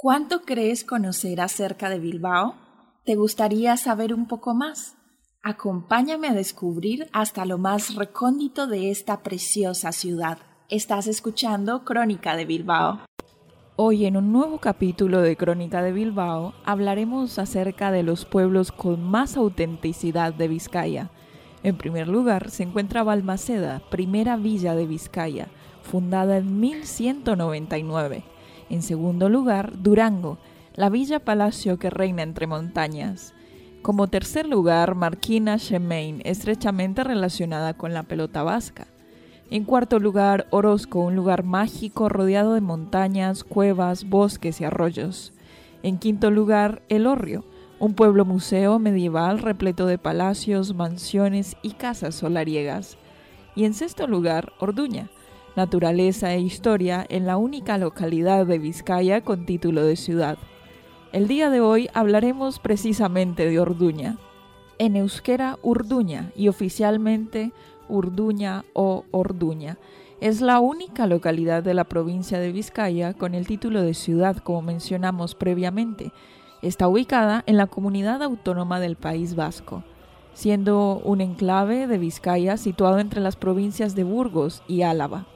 ¿Cuánto crees conocer acerca de Bilbao? ¿Te gustaría saber un poco más? Acompáñame a descubrir hasta lo más recóndito de esta preciosa ciudad. Estás escuchando Crónica de Bilbao. Hoy en un nuevo capítulo de Crónica de Bilbao hablaremos acerca de los pueblos con más autenticidad de Vizcaya. En primer lugar se encuentra Balmaceda, primera villa de Vizcaya, fundada en 1199. En segundo lugar, Durango, la villa palacio que reina entre montañas. Como tercer lugar, Marquina Chemain, estrechamente relacionada con la pelota vasca. En cuarto lugar, Orozco, un lugar mágico rodeado de montañas, cuevas, bosques y arroyos. En quinto lugar, El Orrio, un pueblo museo medieval repleto de palacios, mansiones y casas solariegas. Y en sexto lugar, Orduña, naturaleza e historia en la única localidad de Vizcaya con título de ciudad. El día de hoy hablaremos precisamente de Orduña. En euskera, Urduña y oficialmente Urduña o Orduña. Es la única localidad de la provincia de Vizcaya con el título de ciudad, como mencionamos previamente. Está ubicada en la comunidad autónoma del País Vasco, siendo un enclave de Vizcaya situado entre las provincias de Burgos y Álava.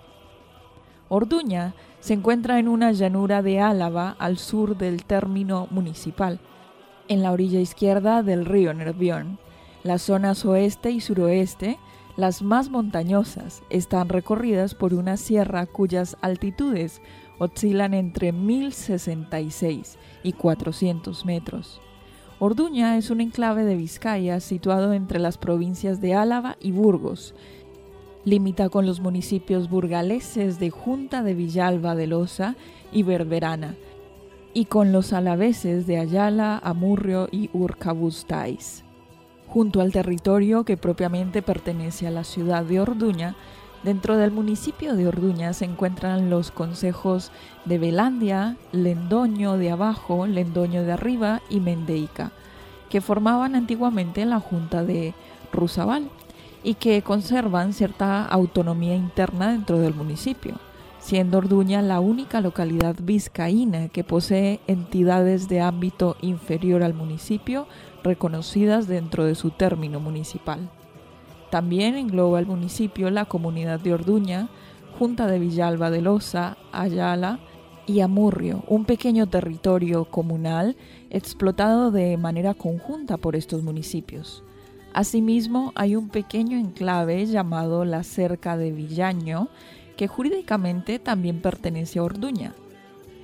Orduña se encuentra en una llanura de Álava al sur del término municipal, en la orilla izquierda del río Nervión. Las zonas oeste y suroeste las más montañosas están recorridas por una sierra cuyas altitudes oscilan entre 1066 y 400 metros. Orduña es un enclave de Vizcaya situado entre las provincias de Álava y Burgos. Limita con los municipios burgaleses de Junta de Villalba de Loza y Berberana, y con los alaveses de Ayala, Amurrio y Urkabustaiz. Junto al territorio que propiamente pertenece a la ciudad de Orduña, dentro del municipio de Orduña se encuentran los consejos de Belandia, Lendoño de Abajo, Lendoño de Arriba y Mendeica, que formaban antiguamente la Junta de Rusabal y que conservan cierta autonomía interna dentro del municipio, siendo Orduña la única localidad vizcaína que posee entidades de ámbito inferior al municipio reconocidas dentro de su término municipal. También engloba el municipio la comunidad de Orduña, Junta de Villalba de Loza, Ayala y Amurrio, un pequeño territorio comunal explotado de manera conjunta por estos municipios. Asimismo, hay un pequeño enclave llamado la Cerca de Villaño, que jurídicamente también pertenece a Orduña.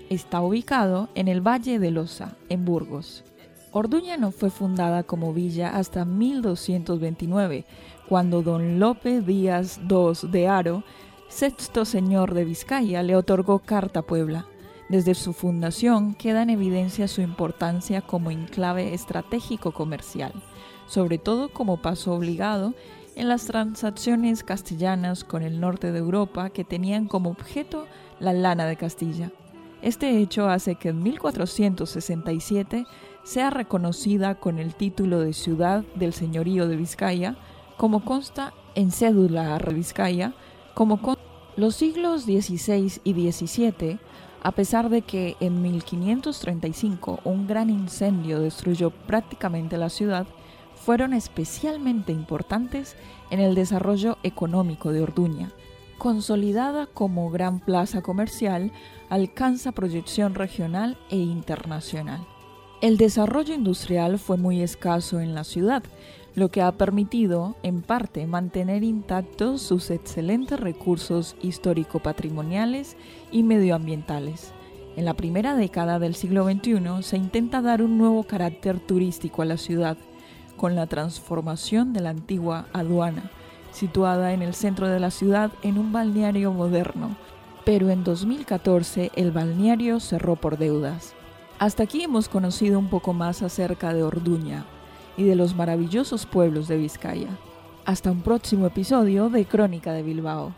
Está ubicado en el Valle de Loza, en Burgos. Orduña no fue fundada como villa hasta 1229, cuando don Lope Díaz II de Aro, sexto señor de Vizcaya, le otorgó Carta Puebla. Desde su fundación queda en evidencia su importancia como enclave estratégico comercial, sobre todo como paso obligado en las transacciones castellanas con el norte de Europa que tenían como objeto la lana de Castilla. Este hecho hace que en 1467 sea reconocida con el título de ciudad del señorío de Vizcaya, como consta en cédula de Vizcaya, como los siglos XVI y XVII, a pesar de que en 1535 un gran incendio destruyó prácticamente la ciudad, fueron especialmente importantes en el desarrollo económico de Orduña. Consolidada como gran plaza comercial, alcanza proyección regional e internacional. El desarrollo industrial fue muy escaso en la ciudad, lo que ha permitido, en parte, mantener intactos sus excelentes recursos histórico-patrimoniales y medioambientales. En la primera década del siglo XXI se intenta dar un nuevo carácter turístico a la ciudad, con la transformación de la antigua aduana, situada en el centro de la ciudad en un balneario moderno, pero en 2014 el balneario cerró por deudas. Hasta aquí hemos conocido un poco más acerca de Orduña y de los maravillosos pueblos de Vizcaya. Hasta un próximo episodio de Crónica de Bilbao.